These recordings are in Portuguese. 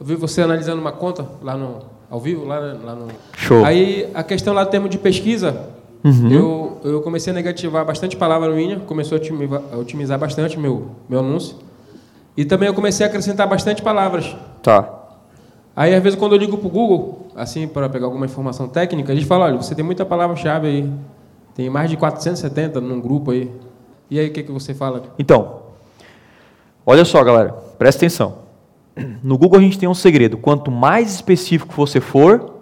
eu vi você analisando uma conta lá no ao vivo, lá, lá no. Show. Aí a questão lá do termo de pesquisa, Uhum. eu, eu comecei a negativar bastante palavra minha, começou a otimizar, a otimizar bastante meu, meu anúncio. E também eu comecei a acrescentar bastante palavras. Tá. Aí, às vezes, quando eu ligo para o Google, assim, para pegar alguma informação técnica, eles falam, olha, você tem muita palavra-chave aí. Tem mais de 470 num grupo aí. E aí, o que, que você fala? Então, olha só, galera, presta atenção. No Google a gente tem um segredo: quanto mais específico você for,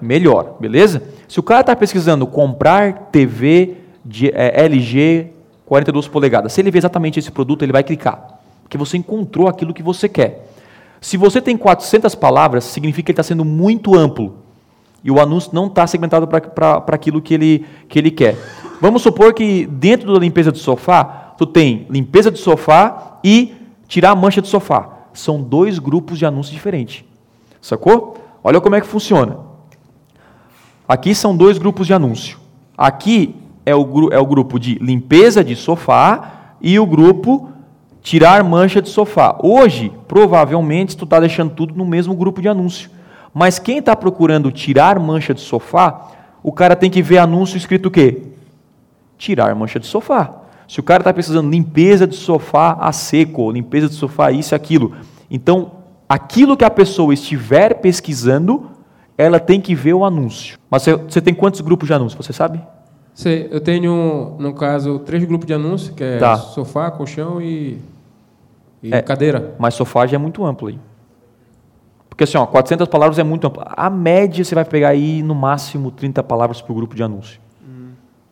melhor, beleza? Se o cara está pesquisando comprar TV de eh, LG 42 polegadas, se ele vê exatamente esse produto, ele vai clicar, porque você encontrou aquilo que você quer. Se você tem 400 palavras, significa que ele está sendo muito amplo e o anúncio não está segmentado para aquilo que ele, que ele quer. Vamos supor que dentro da limpeza do sofá, tu tem limpeza de sofá e tirar a mancha do sofá. São dois grupos de anúncios diferentes. Sacou? Olha como é que funciona. Aqui são dois grupos de anúncio. Aqui é o, é o grupo de limpeza de sofá e o grupo tirar mancha de sofá. Hoje, provavelmente, tu está deixando tudo no mesmo grupo de anúncio. Mas quem está procurando tirar mancha de sofá, o cara tem que ver anúncio escrito o quê? Tirar mancha de sofá. Se o cara está precisando limpeza de sofá a seco, limpeza de sofá isso e aquilo. Então, aquilo que a pessoa estiver pesquisando, ela tem que ver o anúncio. Mas você, você tem quantos grupos de anúncio, você sabe? Sei, eu tenho, no caso, três grupos de anúncio, que é Tá. sofá, colchão e, e É. cadeira. Mas sofá já é muito amplo aí. Porque assim, ó, 400 palavras é muito amplo. A média você vai pegar aí no máximo 30 palavras por grupo de anúncio.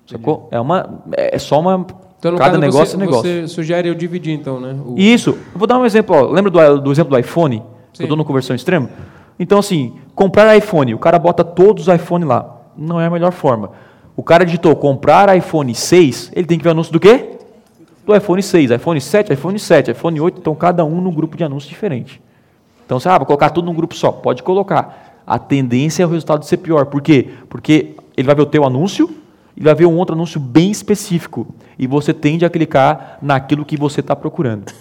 Sacou? É uma é só uma Então, cada negócio você, é negócio. você sugere eu dividir, então, né? O- Isso. Vou dar um exemplo. Ó. Lembra do, do exemplo do iPhone? Sim. eu dou no conversão extrema? Então, assim, comprar iPhone, o cara bota todos os iPhone lá. Não é a melhor forma. O cara digitou comprar iPhone 6, ele tem que ver anúncio do quê? Do iPhone 6, iPhone 7, iPhone 7, iPhone 8, então cada um num grupo de anúncio diferente. Então, você, ah, vou colocar tudo num grupo só. Pode colocar. A tendência é o resultado ser pior. Por quê? Porque ele vai ver o teu anúncio e vai ver um outro anúncio bem específico. E você tende a clicar naquilo que você está procurando.